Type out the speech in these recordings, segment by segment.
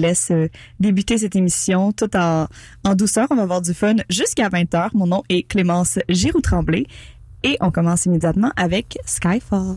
laisse euh, débuter cette émission tout en, douceur. On va avoir du fun jusqu'à 20h. Mon nom est Clémence Giroux-Tremblay et on commence immédiatement avec Skyfall.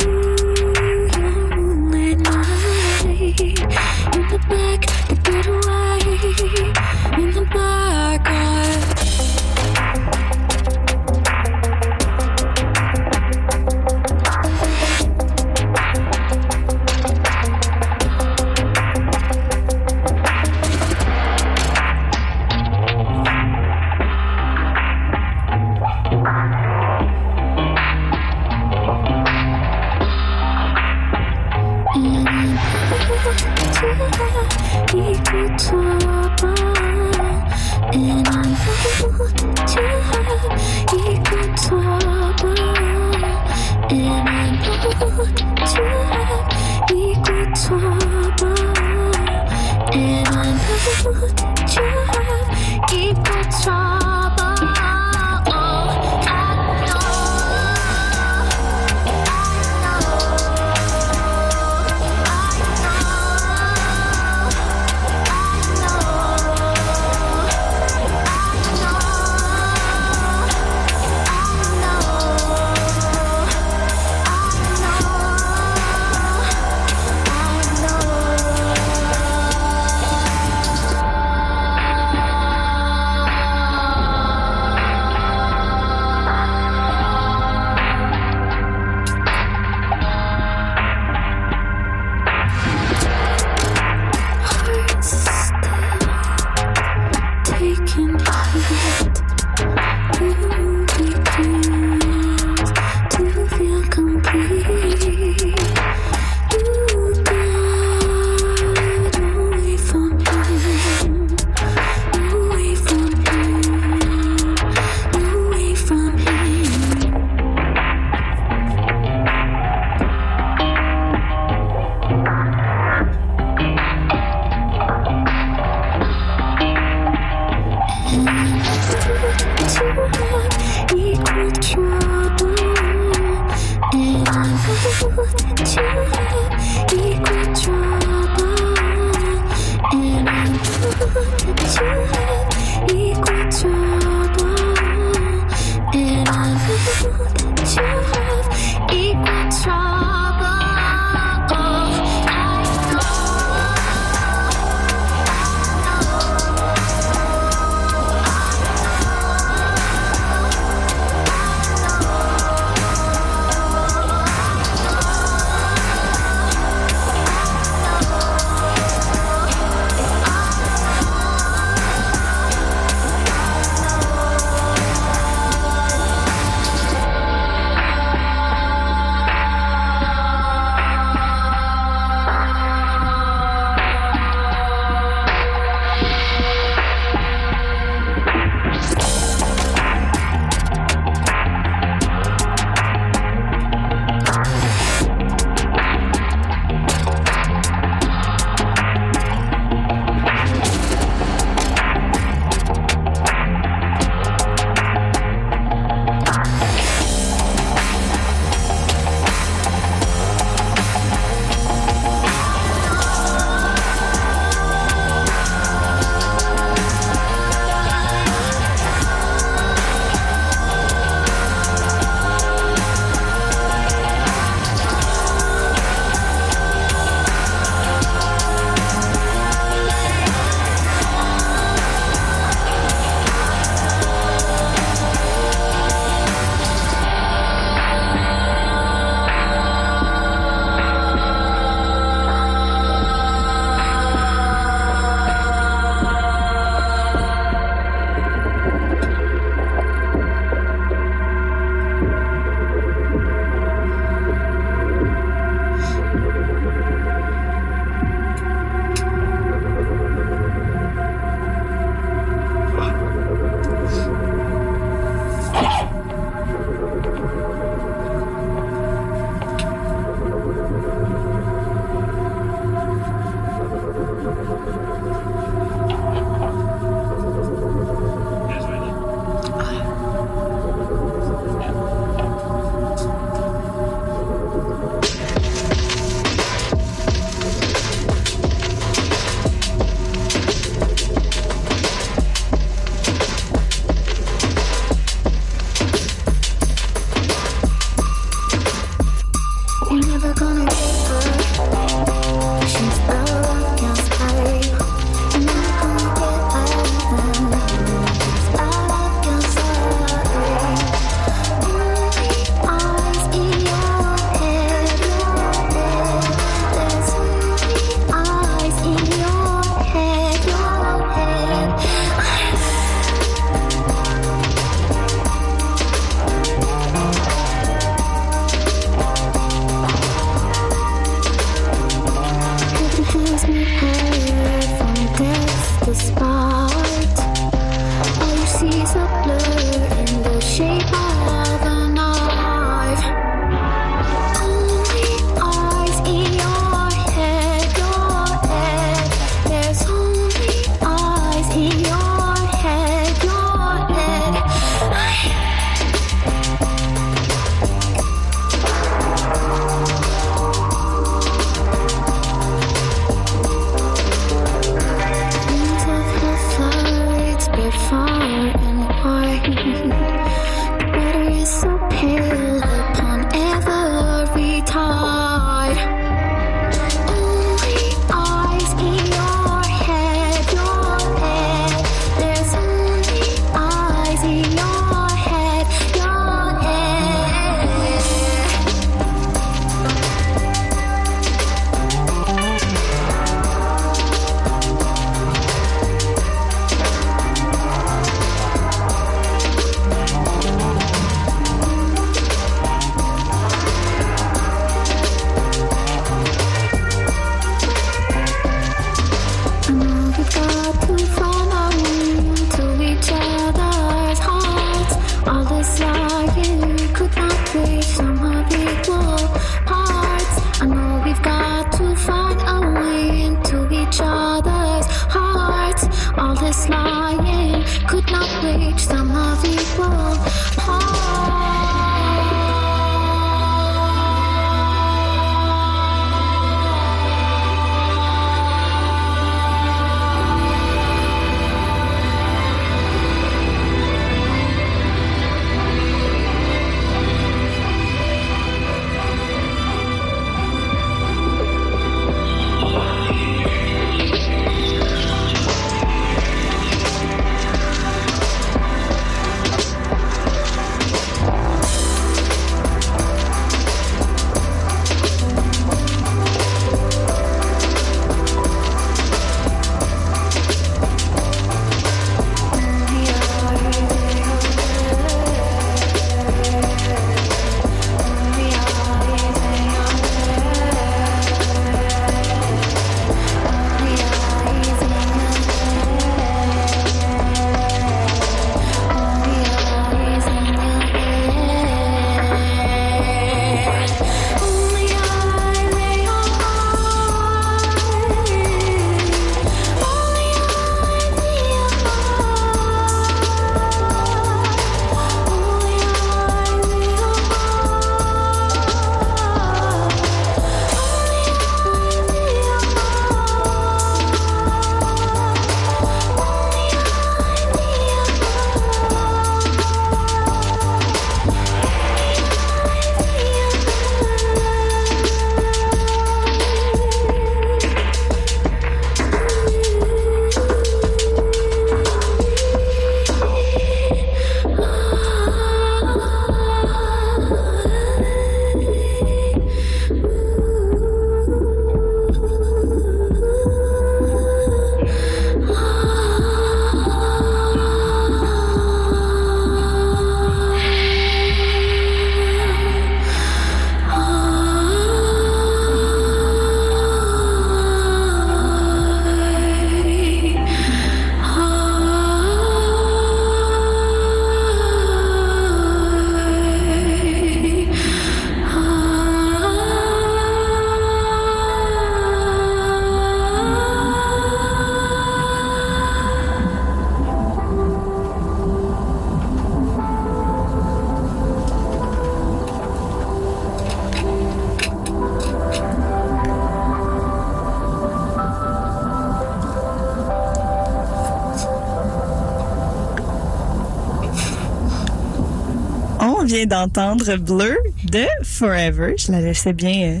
d'entendre Bleu de Forever. Je la laissais bien euh,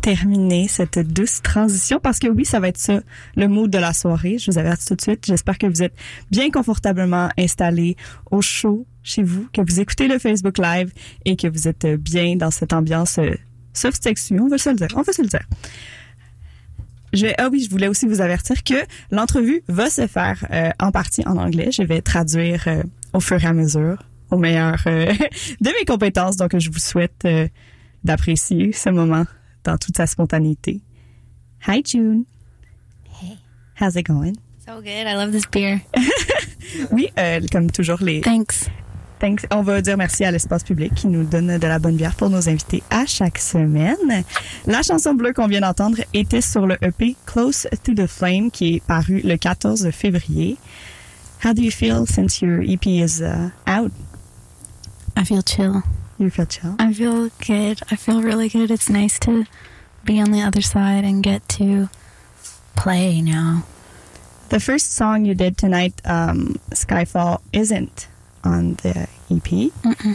terminer cette douce transition parce que oui, ça va être ça, le mood de la soirée. Je vous avertis tout de suite. J'espère que vous êtes bien confortablement installés au chaud chez vous, que vous écoutez le Facebook Live et que vous êtes euh, bien dans cette ambiance euh, soft sexy. On va se le dire. On va se le dire. Je vais, ah oui, je voulais aussi vous avertir que l'entrevue va se faire en partie en anglais. Je vais traduire au fur et à mesure, au meilleur euh, de mes compétences. Donc, je vous souhaite euh, d'apprécier ce moment dans toute sa spontanéité. Hi, June. Hey. How's it going? So good. I love this beer. Oui, euh, comme toujours, les Thanks. Thanks. On va dire merci à l'espace public qui nous donne de la bonne bière pour nos invités à chaque semaine. La chanson bleue qu'on vient d'entendre était sur le EP Close to the Flame qui est paru le 14 février. How do you feel since your EP is uh, out? I feel chill. You feel chill? I feel good. I feel really good. It's nice to be on the other side and get to play now. The first song you did tonight, um, Skyfall, isn't on the EP.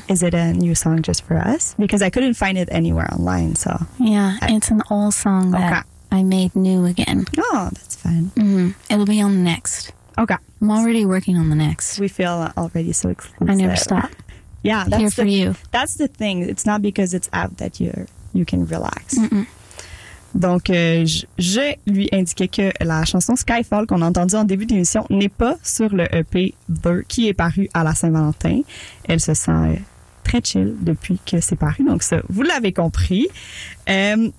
Is it a new song just for us? Because I couldn't find it anywhere online, so. Yeah, I- it's an old song that I made new again. Oh, that's fun. hmm It'll be on the next. Okay. I'm already working on the next. We feel already so exclusive. I never stop. Yeah, that's Here the, for you. That's the thing. It's not because it's out that you you can relax. Donc, euh, je, je lui indiquais que la chanson Skyfall qu'on a entendue en début d'émission n'est pas sur le EP Blur qui est paru à la Saint-Valentin. Elle se sent euh, très chill depuis que c'est paru. Donc, ça, vous l'avez compris. Um,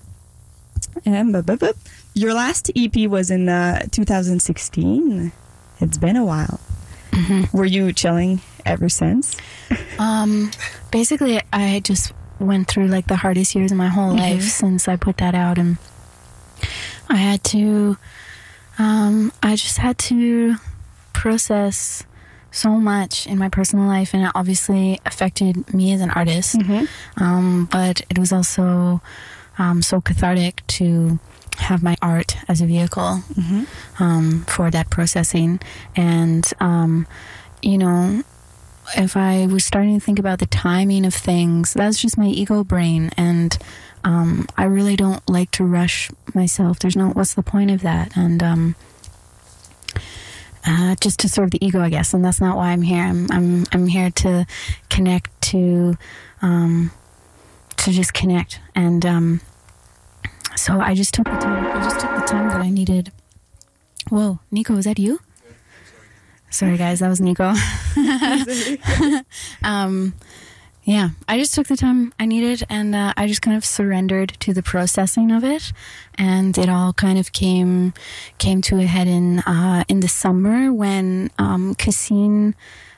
um, bup, bup, bup. Your last EP was in uh, 2016. It's been a while. Were you chilling ever since? Um, basically, I just went through like the hardest years of my whole life since I put that out, and I had to Um, I just had to process so much in my personal life, and it obviously affected me as an artist. Um, but it was also um, so cathartic to have my art as a vehicle um, for that processing. And, um, you know, if I was starting to think about the timing of things, that's just my ego brain. And um, I really don't like to rush myself. There's no, what's the point of that? And, um, uh, just to serve the ego, I guess, and that's not why I'm here. I'm I'm I'm here to connect to, um, to just connect, and um, so I just took the time. I just took the time that I needed. Whoa, Nico, is that you? Sorry, guys, that was Nico. um, yeah, I just took the time I needed, and uh, I just kind of surrendered to the processing of it, and it all kind of came came to a head in uh, in the summer when um, Cassine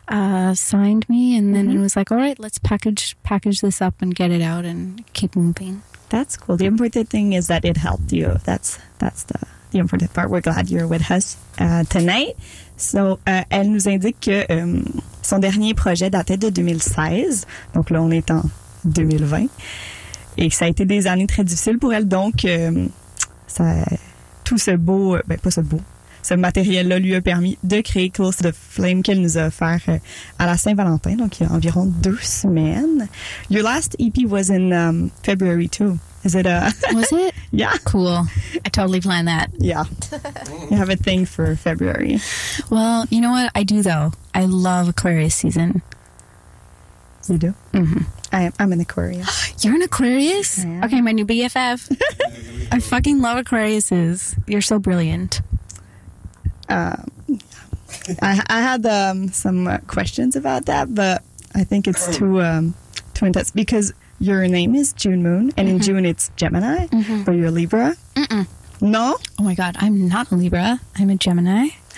uh, signed me, and then it was like, all right, let's package package this up and get it out and keep moving. That's cool. The important thing is that it helped you. That's that's the the important part. We're glad you're with us uh, tonight. So, euh, elle nous indique que euh, son dernier projet datait de 2016. Donc là, on est en 2020. Et que ça a été des années très difficiles pour elle. Donc, euh, ça, tout ce beau, euh, ben pas ce beau, ce matériel-là lui a permis de créer Close to the Flame qu'elle nous a offert euh, à la Saint-Valentin, donc il y a environ deux semaines. Your last EP was in um, February too. Is it a Was it? Yeah cool? I totally plan that. yeah? you have a thing for February. Well, you know what I do though. I love Aquarius season. You do? Mm-hmm. I, I'm an Aquarius. You're an Aquarius? I. Okay, my new BFF. I fucking love Aquariuses. You're so brilliant. Um, I, I had um, some uh, questions about that, but I think it's too um, too intense because your name is June Moon, and in June it's Gemini, but you're Libra. No, Oh my god, I'm not a Libra. I'm a Gemini.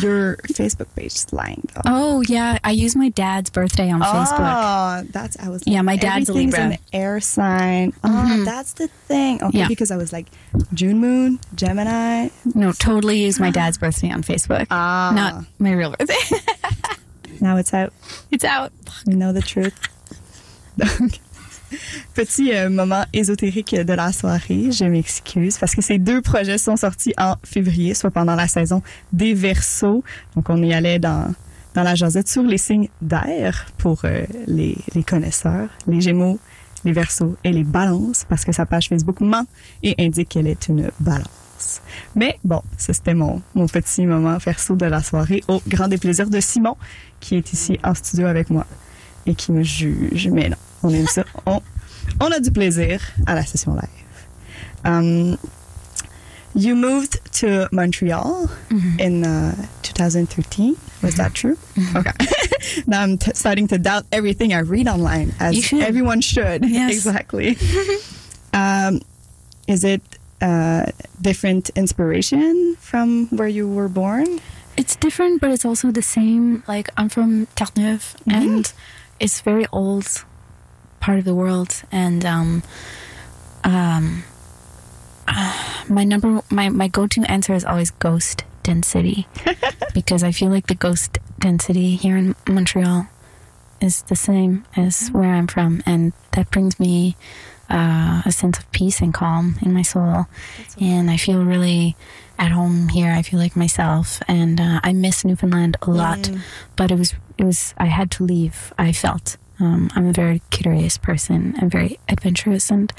your Facebook page is lying though. Oh yeah, I use my dad's birthday on Facebook. Oh, that's I was. Yeah, my dad's a Libra. an air sign. Oh, that's the thing. Okay, Yeah. because I was like June Moon, Gemini. No, totally use my dad's birthday on Facebook. Ah. Not my real birthday. Now it's out. it's out. We know the truth. Petit euh, moment ésotérique de la soirée, je m'excuse parce que ces deux projets sont sortis en février, soit pendant la saison des Verseaux. Donc on y allait dans dans la jasette sur les signes d'air pour euh, les, les connaisseurs, les Gémeaux, les Verseaux et les Balances parce que sa page Facebook ment et indique qu'elle est une Balance. Mais bon, c'était mon, mon petit moment verso de la soirée au grand déplaisir de Simon qui est ici en studio avec moi et qui me juge. Mais on aime ça. On, on a du plaisir à la session live. Um, you moved to Montreal in uh, 2013. Was that true? Okay. now I'm t- starting to doubt everything I read online, as should. everyone should. Yes. exactly. um, is it uh, different inspiration from where you were born? It's different, but it's also the same. Like I'm from Terre-Neuve, and it's very old part of the world, and um, um, uh, my number, my my go-to answer is always ghost density, because I feel like the ghost density here in Montreal is the same as where I'm from, and that brings me uh, a sense of peace and calm in my soul, and I feel really at home here. I feel like myself, and uh, I miss Newfoundland a lot. But it was it was I had to leave. I felt um, I'm a very curious person. I'm very adventurous, and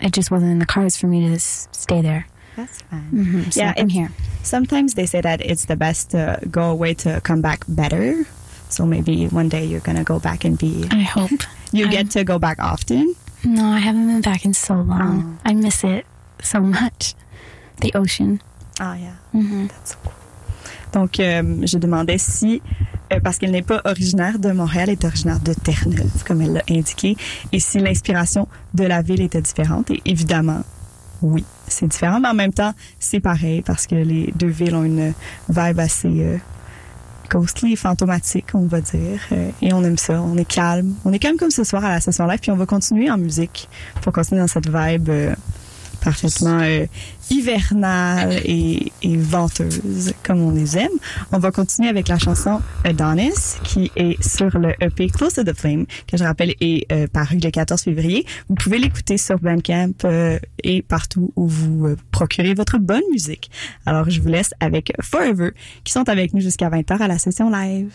it just wasn't in the cards for me to stay there. That's fine. Mhm, So Yeah, I'm here. Sometimes they say that it's the best to go away to come back better. So maybe one day you're gonna go back and be. I hope. You I'm- get to go back often. No, I haven't been back in so long. I miss it so much. The ocean. Oh yeah, Mhm. that's so cool. Donc euh, je demandais si euh, parce qu'elle n'est pas originaire de Montréal, elle est originaire de Terre-Neuve, comme elle l'a indiqué, et si l'inspiration de la ville était différente. Et évidemment, oui, c'est différent, mais en même temps, c'est pareil parce que les deux villes ont une vibe assez euh, ghostly, fantomatique, on va dire. Euh, et on aime ça, on est calme. On est calme comme ce soir à la session live, puis on va continuer en musique pour continuer dans cette vibe euh, parfaitement euh, hivernales et, et venteuses, comme on les aime. On va continuer avec la chanson Adonis, qui est sur le EP Close to the Flame, que je rappelle est euh, paru le 14 février. Vous pouvez l'écouter sur Bandcamp euh, et partout où vous euh, procurez votre bonne musique. Alors, je vous laisse avec Forever, qui sont avec nous jusqu'à 20h à la session live.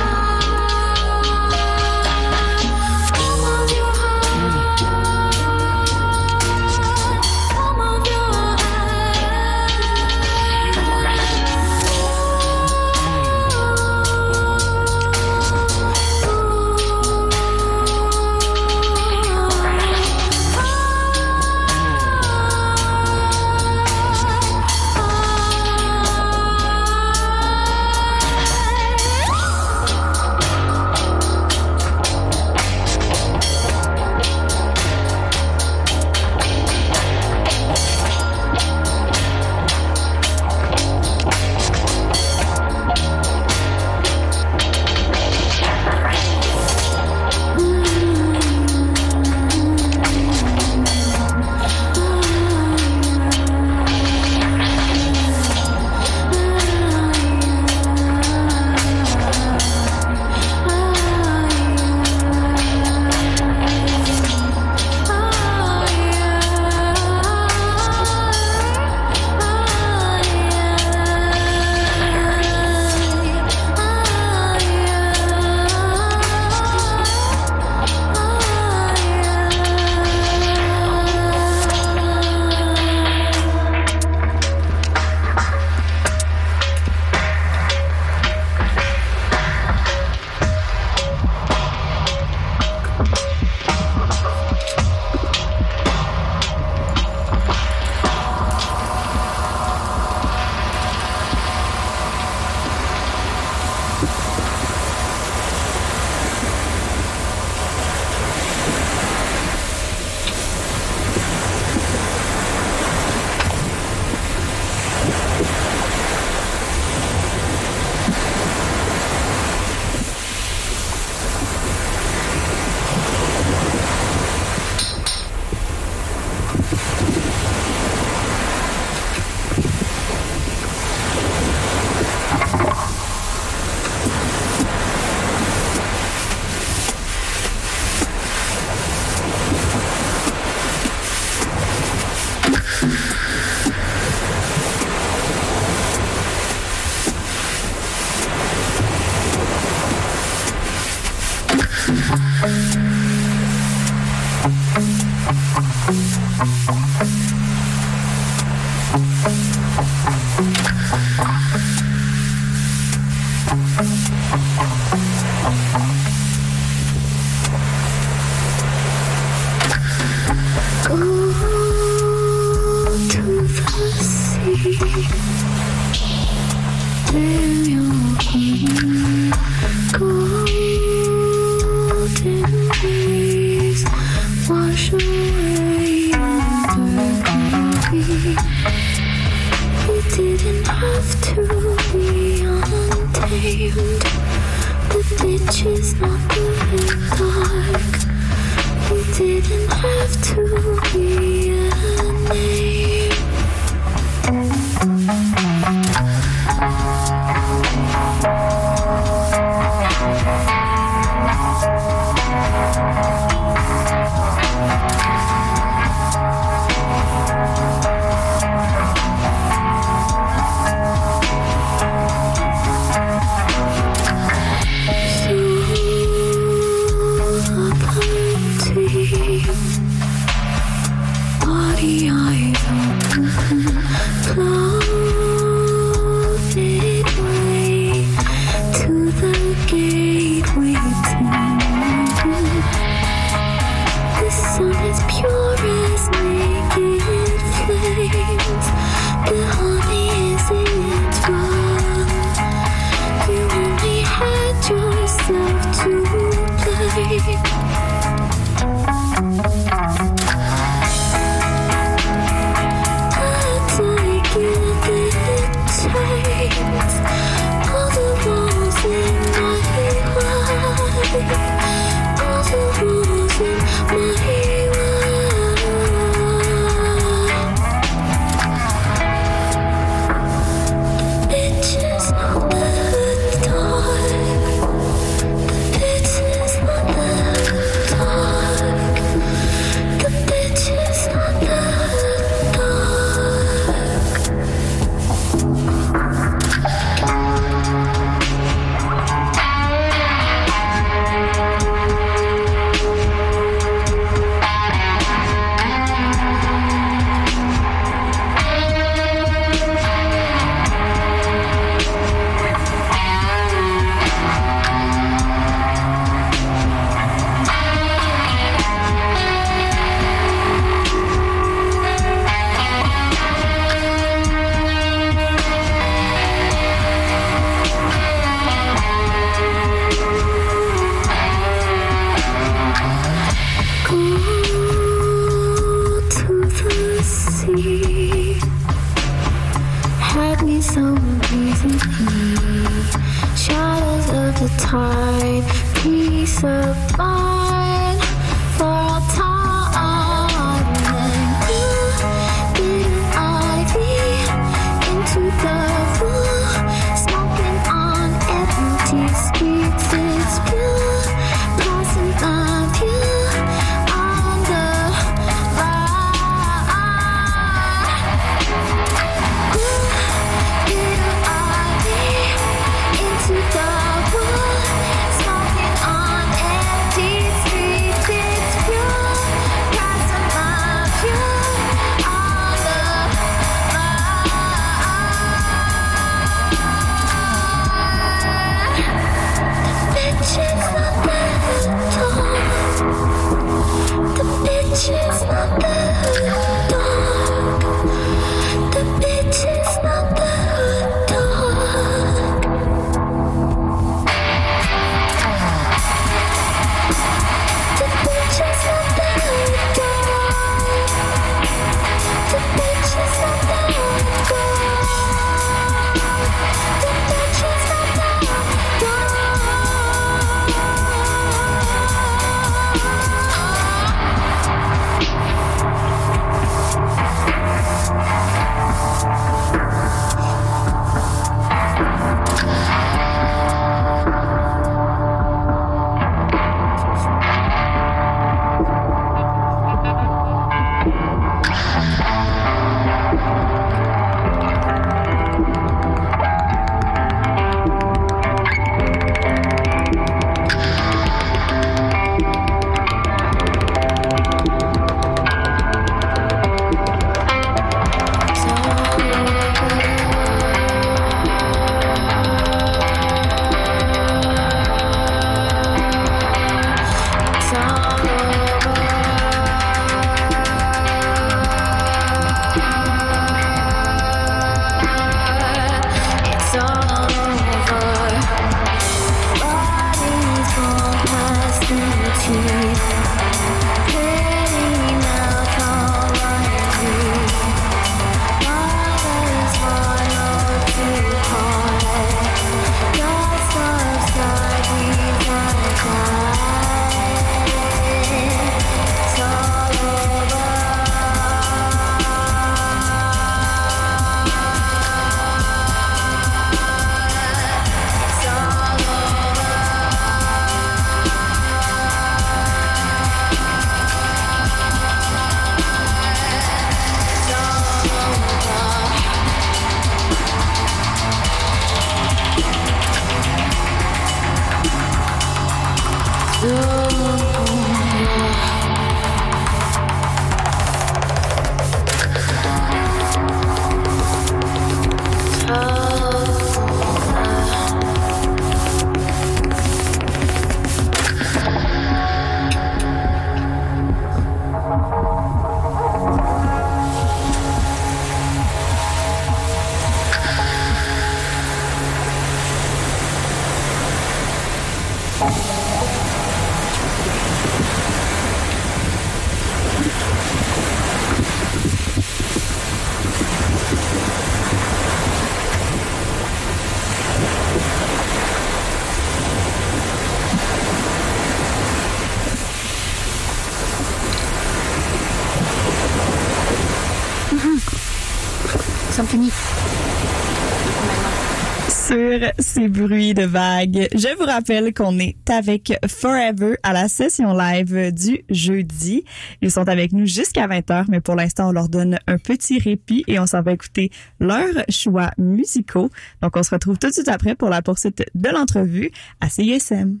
Ces bruits de vagues. Je vous rappelle qu'on est avec Forever à la session live du jeudi. Ils sont avec nous jusqu'à 20h, mais pour l'instant, on leur donne un petit répit et on s'en va écouter leurs choix musicaux. Donc, on se retrouve tout de suite après pour la poursuite de l'entrevue à CISM.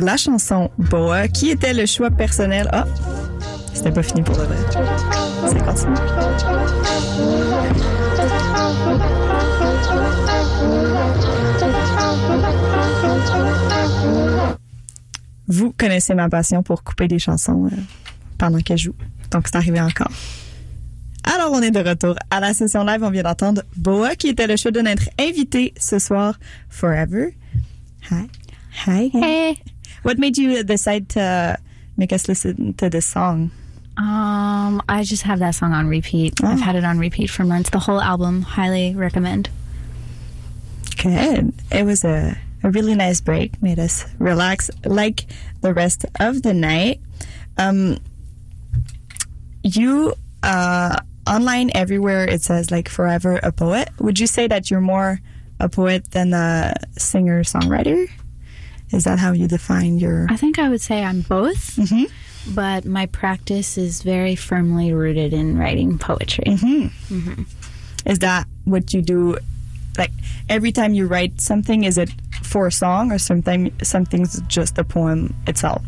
La chanson Boa, qui était le choix personnel. Ah, c'était pas fini pour le vrai. C'est continue. Vous connaissez ma passion pour couper des chansons euh, pendant qu'elle joue. Donc, c'est arrivé encore. Alors, on est de retour à la session live. On vient d'entendre Boa, qui était le choix de notre invité ce soir, Forever. Hi. Hi. Hey. What made you decide to make us listen to this song? Um, I just have that song on repeat. I've had it on repeat for months. The whole album, highly recommend. Good. It was a, a really nice break, made us relax like the rest of the night. Um, you, uh, online everywhere, it says like forever a poet. Would you say that you're more a poet than a singer songwriter? Is that how you define your? I think I would say I'm both, Mhm. but my practice is very firmly rooted in writing poetry. Is that what you do? Like every time you write something, is it for a song or sometimes something's just a poem itself?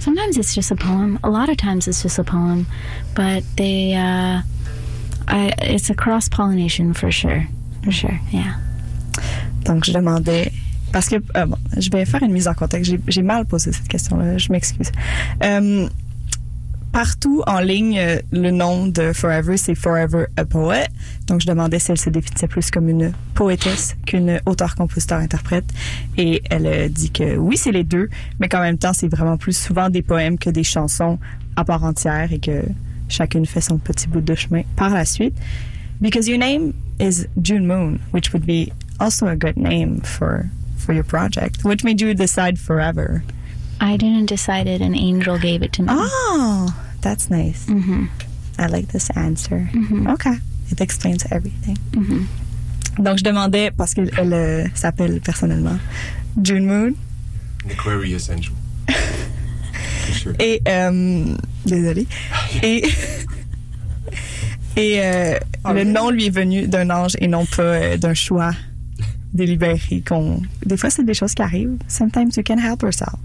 Sometimes it's just a poem. A lot of times it's just a poem, but they, uh, I, it's a cross pollination for sure. For sure, yeah. Donc, je demandais. Parce que, euh, bon, je vais faire une mise en contexte. J'ai- mal posé cette question-là. Je m'excuse. Euh, partout en ligne, euh, le nom de Forever, c'est Forever a Poet. Donc, je demandais si elle se définissait plus comme une poétesse qu'une auteur-compositeur-interprète. Et elle dit que oui, c'est les deux, mais qu'en même temps, c'est vraiment plus souvent des poèmes que des chansons à part entière et que chacune fait son petit bout de chemin par la suite. Because your name is June Moon, which would be also a good name for for your project. What made you decide Forever? I didn't decide it, an angel gave it to me. Oh, that's nice. Mhm. I like this answer. Okay, it explains everything. Mhm. Donc je demandais parce qu'elle elle, euh, s'appelle personnellement June Moon Aquarius angel. For sure. et euh, désolée et et euh, le nom lui est venu d'un ange et non pas euh, d'un choix délibéré qu'on des fois c'est des choses qui arrivent sometimes you can help yourself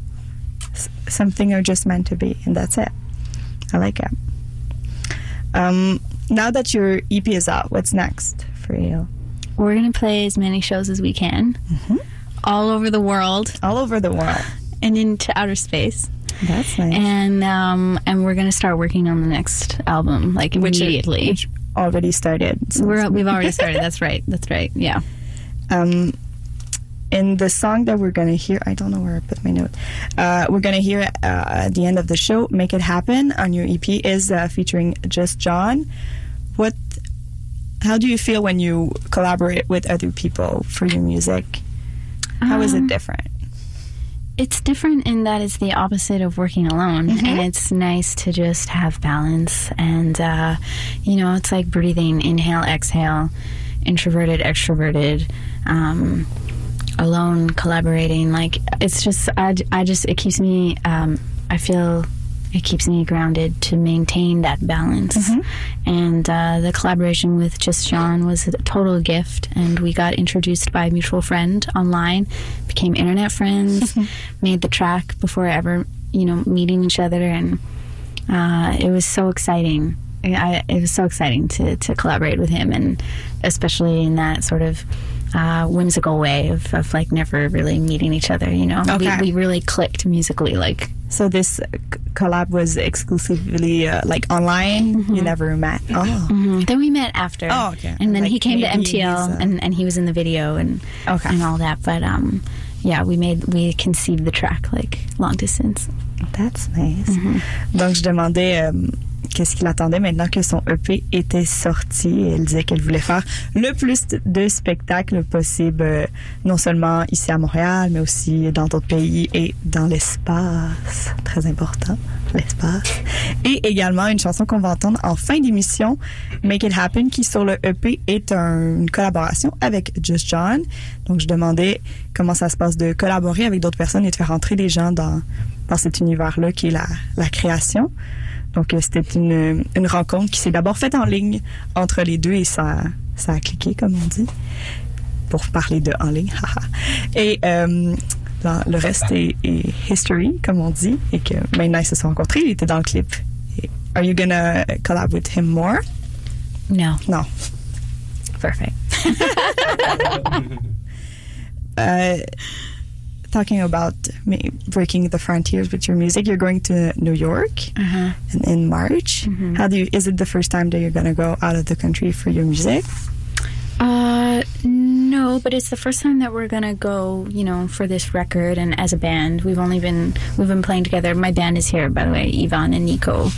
some things are just meant to be and that's it I like it um, now that your EP is out what's next for you We're going to play as many shows as we can all over the world all over the world and into outer space. that's nice And um, and we're going to start working on the next album like Which- immediately. which already started we're, we've already started. That's right. That's right. Yeah. Um, in the song that we're gonna hear, I don't know where I put my note. Uh, we're gonna hear uh, at the end of the show, "Make It Happen" on your EP is uh, featuring Just John. What? How do you feel when you collaborate with other people for your music? How is it Um, different? It's different in that it's the opposite of working alone, and it's nice to just have balance. And uh, you know, it's like breathing: inhale, exhale, introverted, extroverted, um, alone, collaborating. Like it's just, I, I just, it keeps me. Um, I feel it keeps me grounded to maintain that balance. And uh, the collaboration with Just John was a total gift. And we got introduced by a mutual friend online, became internet friends, made the track before ever, you know, meeting each other. And uh, it was so exciting. I, it was so exciting to, to collaborate with him, and especially in that sort of uh, whimsical way of, of like never really meeting each other. You know, Okay. we, we really clicked musically. Like So this uh, collab was exclusively uh, like online. You never met. Oh, Mhm. Then we met after. Oh, okay. And then Like he came to MTL, he's, uh, and, and he was in the video and Okay. and all that. But um, yeah, we made we conceived the track like long distance. That's nice. Donc, je demandais euh, qu'est-ce qu'il attendait maintenant que son EP était sorti. Elle disait qu'elle voulait faire le plus de spectacles possible, euh, non seulement ici à Montréal, mais aussi dans d'autres pays et dans l'espace. Très important, l'espace. Et également une chanson qu'on va entendre en fin d'émission, Make It Happen, qui sur le EP est un- une collaboration avec Just John. Donc, je demandais comment ça se passe de collaborer avec d'autres personnes et de faire entrer des gens dans, dans cet univers-là qui est la, la création. Donc, euh, c'était une, une rencontre qui s'est d'abord faite en ligne entre les deux et ça, ça a cliqué, comme on dit, pour parler de en ligne. et euh, le reste est, est history, comme on dit, et que maintenant ils se sont rencontrés, il était dans le clip. Et Are you gonna collab with him more? No. No. Perfect. uh, talking about breaking the frontiers with your music, you're going to New York Uh-huh. in, in March. How do you? Is it the first time that you're gonna go out of the country for your music? Uh, no, but it's the first time that we're gonna go, you know, for this record and as a band. We've only been we've been playing together. My band is here, by the way, Ivan and Nico,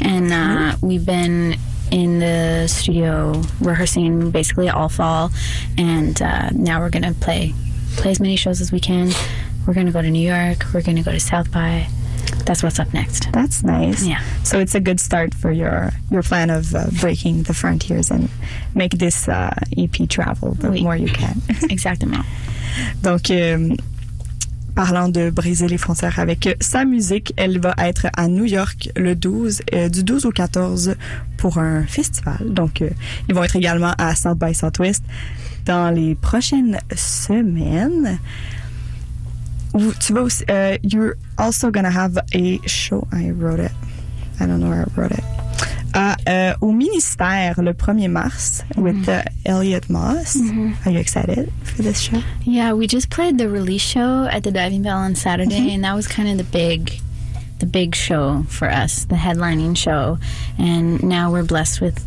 and uh, we've been in the studio rehearsing basically all fall, and uh, now we're gonna play play as many shows as we can. We're gonna go to New York. We're gonna go to South by. That's what's up next. That's nice. Yeah. So it's a good start for your your plan of uh, breaking the frontiers and make this uh, EP travel the Oui. more you can. Exactement. Donc, euh, parlant de briser les frontières avec euh, sa musique, elle va être à New York le 12, euh, du 12 au 14 pour un festival. Donc, euh, ils vont être également à South by Southwest dans les prochaines semaines. Tu vas aussi, euh, you're also gonna have a show. I wrote it. I don't know where I wrote it. À, euh, au ministère le 1er mars with uh, Elliot Moss. Are you excited for this show? Yeah, we just played the release show at the Diving Bell on Saturday, Mm-hmm. and that was kind of the big, the big show for us, the headlining show. And now we're blessed with,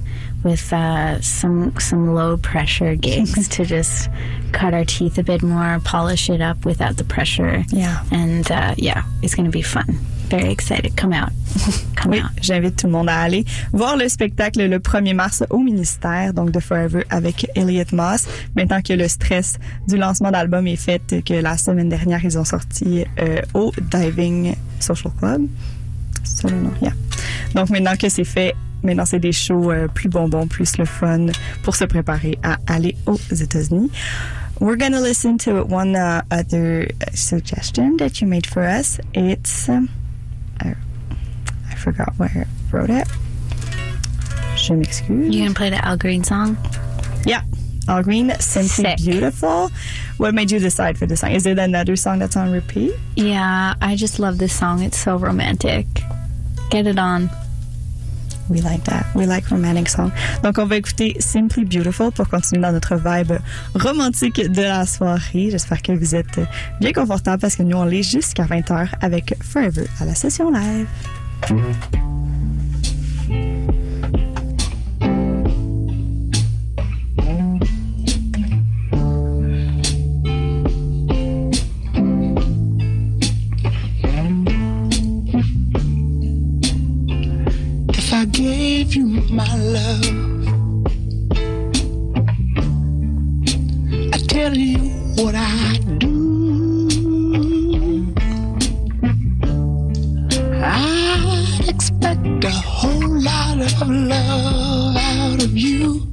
with uh, some some low pressure gigs to just cut our teeth a bit more, polish it up without the pressure. Yeah. And uh, yeah, it's gonna be fun. Very excited. Come out. Come Oui, out. j'invite tout le monde à aller voir le spectacle le 1er mars au ministère, donc de Forever avec Elliot Moss. Maintenant que le stress du lancement d'album est fait, que la semaine dernière, ils ont sorti euh, au Diving Social Club. Ça? Yeah. Donc maintenant que c'est fait, maintenant c'est des shows euh, plus bonbons, plus le fun pour se préparer à aller aux États-Unis. We're gonna listen to one uh, other suggestion that you made for us. It's um, I, I forgot where I wrote it. Je m'excuse. You gonna play the Al Green song? Yeah. All Green, Simply Sick. Beautiful. What made you decide for this song? Is it another song that's on repeat? Yeah, I just love this song. It's so romantic. Get it on. We like that. We like romantic song. Donc, on va écouter Simply Beautiful pour continuer dans notre vibe romantique de la soirée. J'espère que vous êtes bien confortable parce que nous, on l'est jusqu'à 20h avec Forever à la session live. Gave you my love, I tell you what I do. I'd expect a whole lot of love out of you.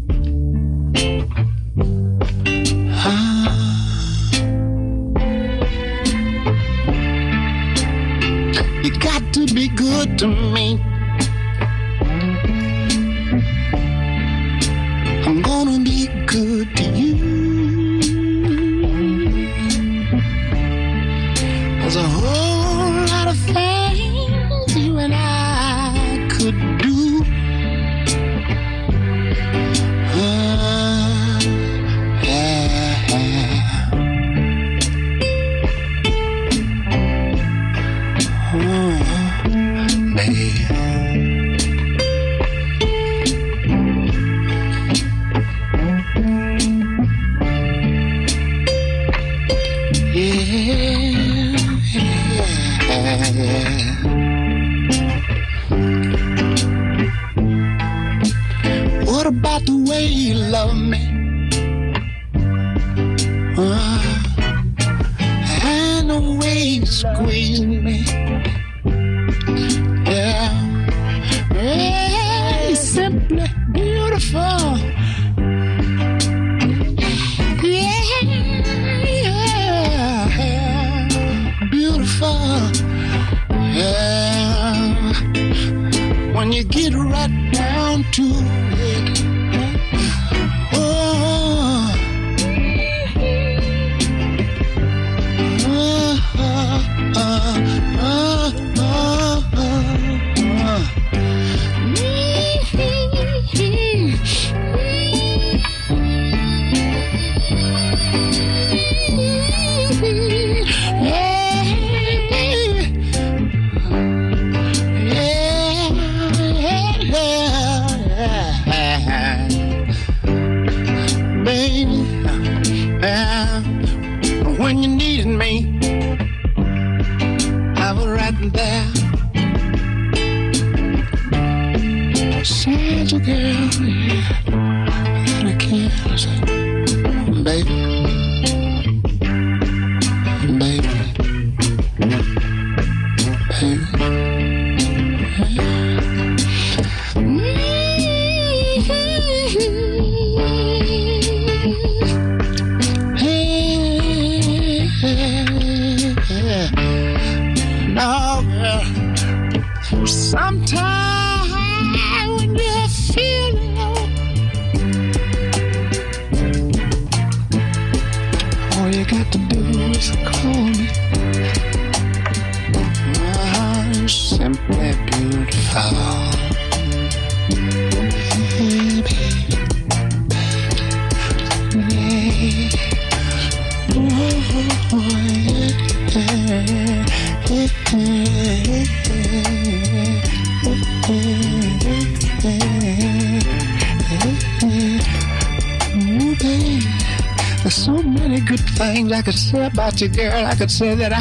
I say that I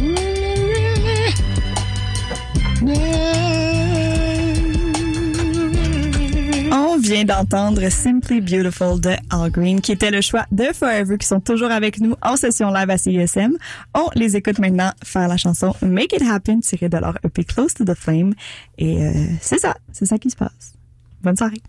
really, really. On vient d'entendre Simply Beautiful de Al Green, qui était le choix de Forever, qui sont toujours avec nous en session live à CISM. On les écoute maintenant faire la chanson Make It Happen, tirée de leur EP Close to the Flame. Et euh, c'est ça, c'est ça qui se passe. Bonne soirée.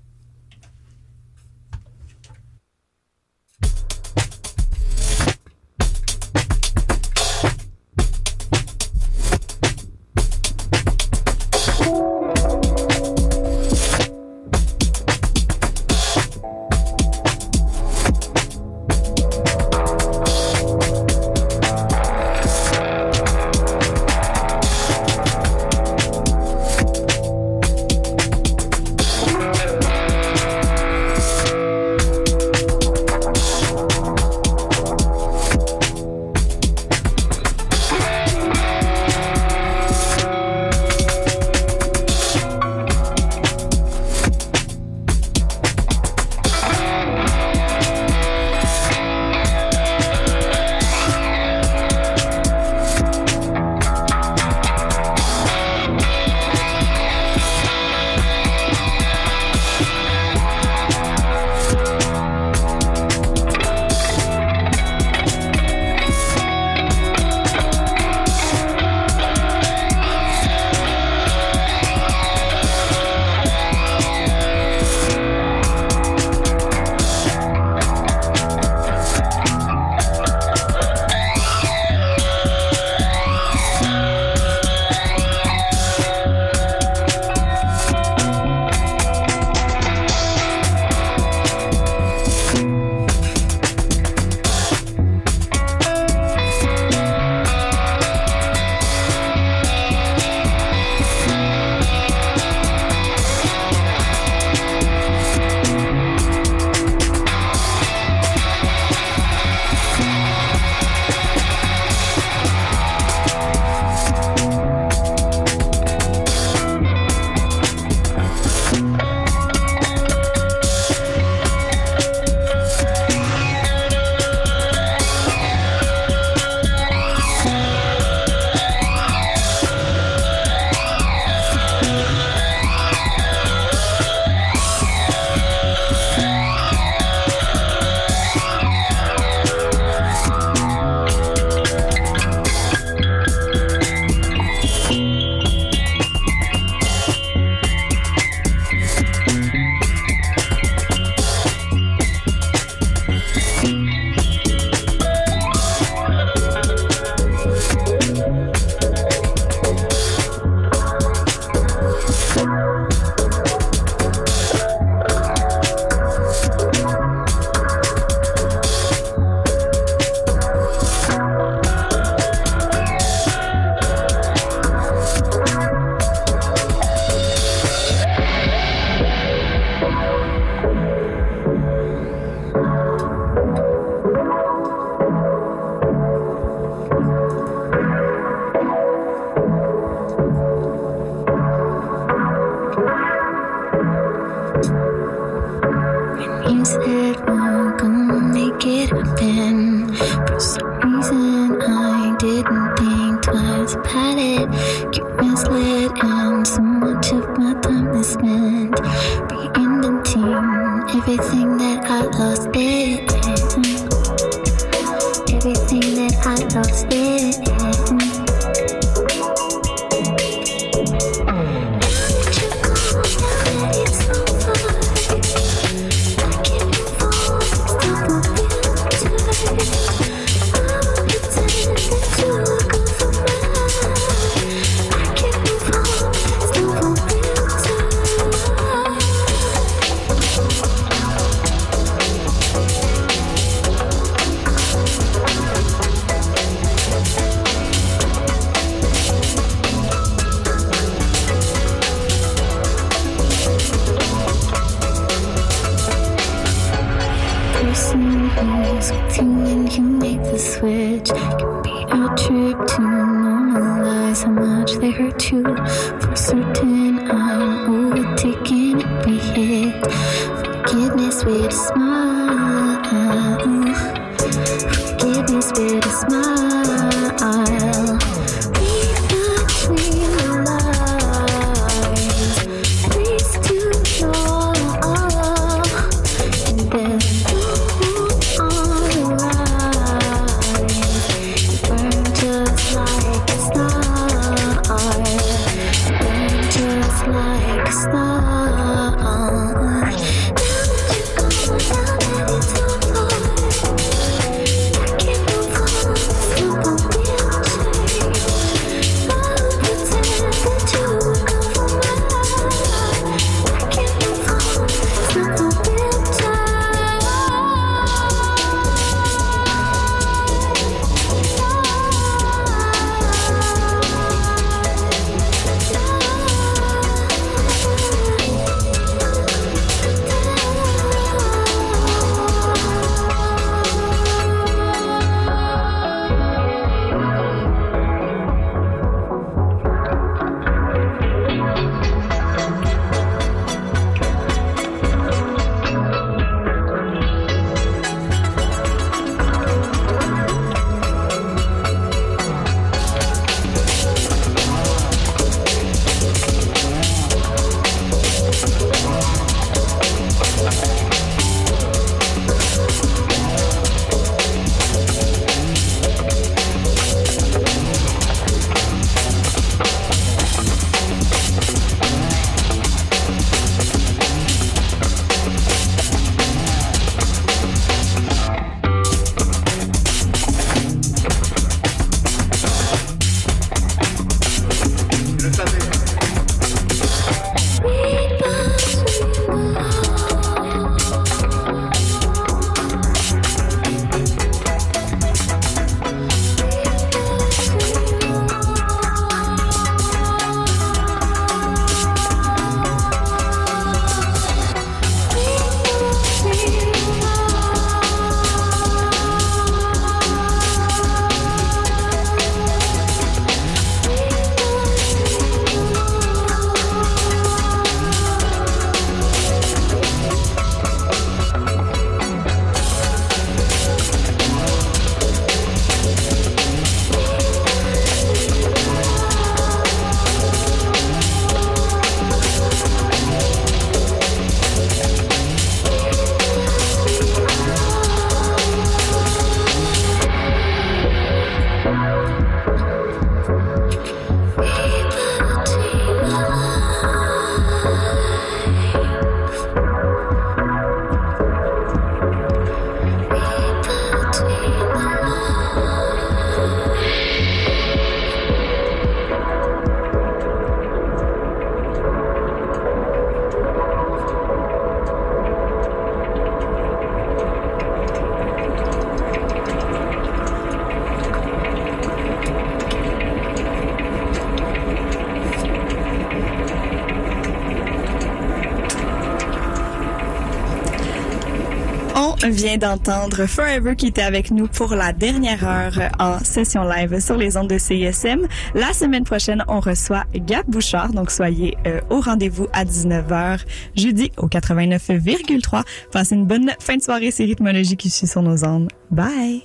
Vient d'entendre Forever qui était avec nous pour la dernière heure en session live sur les ondes de CISM. La semaine prochaine, on reçoit Gab Bouchard, donc soyez euh, au rendez-vous à 19h jeudi au 89,3. Passez une bonne fin de soirée, c'est Rythmologie qui suit sur nos ondes. Bye!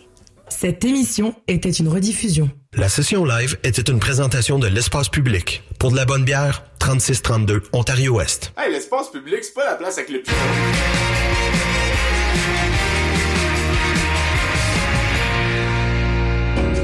Cette émission était une rediffusion. La session live était une présentation de l'espace public. Pour de la bonne bière, 3632 Ontario-Ouest. Hey, l'espace public, c'est pas la place avec le plus.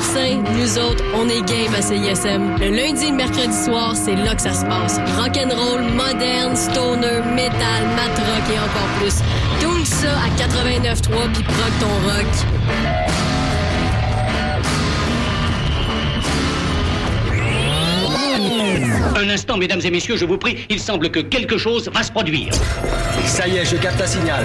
Clavecin, nous autres, on est game à CISM. Le lundi et le mercredi soir, c'est là que ça se passe. Rock and roll, moderne, stoner, metal, mat rock et encore plus. Tout ça à 89.3 puis proc ton rock. Un instant, mesdames et messieurs, je vous prie, il semble que quelque chose va se produire. Ça y est, je capte un signal.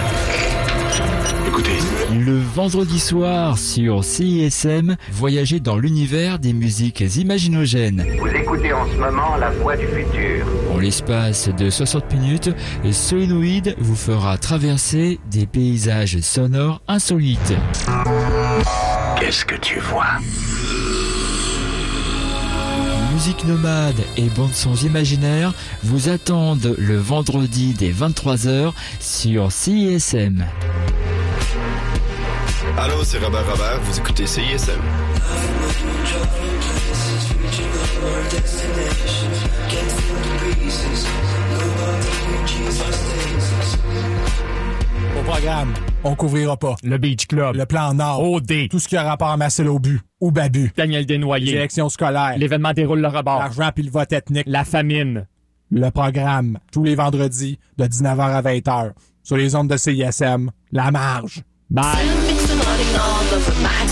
Écoutez. Le vendredi soir sur CISM, voyagez dans l'univers des musiques imaginogènes. Vous écoutez en ce moment la voix du futur. En l'espace de 60 minutes, Solenoid vous fera traverser des paysages sonores insolites. Qu'est-ce que tu vois? Musique nomade et bandes sons imaginaires vous attendent le vendredi dès 23h sur CISM. Allô, c'est Robert Robert, vous écoutez CISM. Au programme, on couvrira pas. Le Beach Club. Le plan Nord. OD. Tout ce qui a rapport à Marcel Aubu ou Babu. Daniel Desnoyers. Les élections scolaires. L'événement déroule le rebord. L'argent puis le vote ethnique. La famine. Le programme, tous les vendredis, de 19h à 20h. Sur les ondes de CISM, La Marge. Bye. for my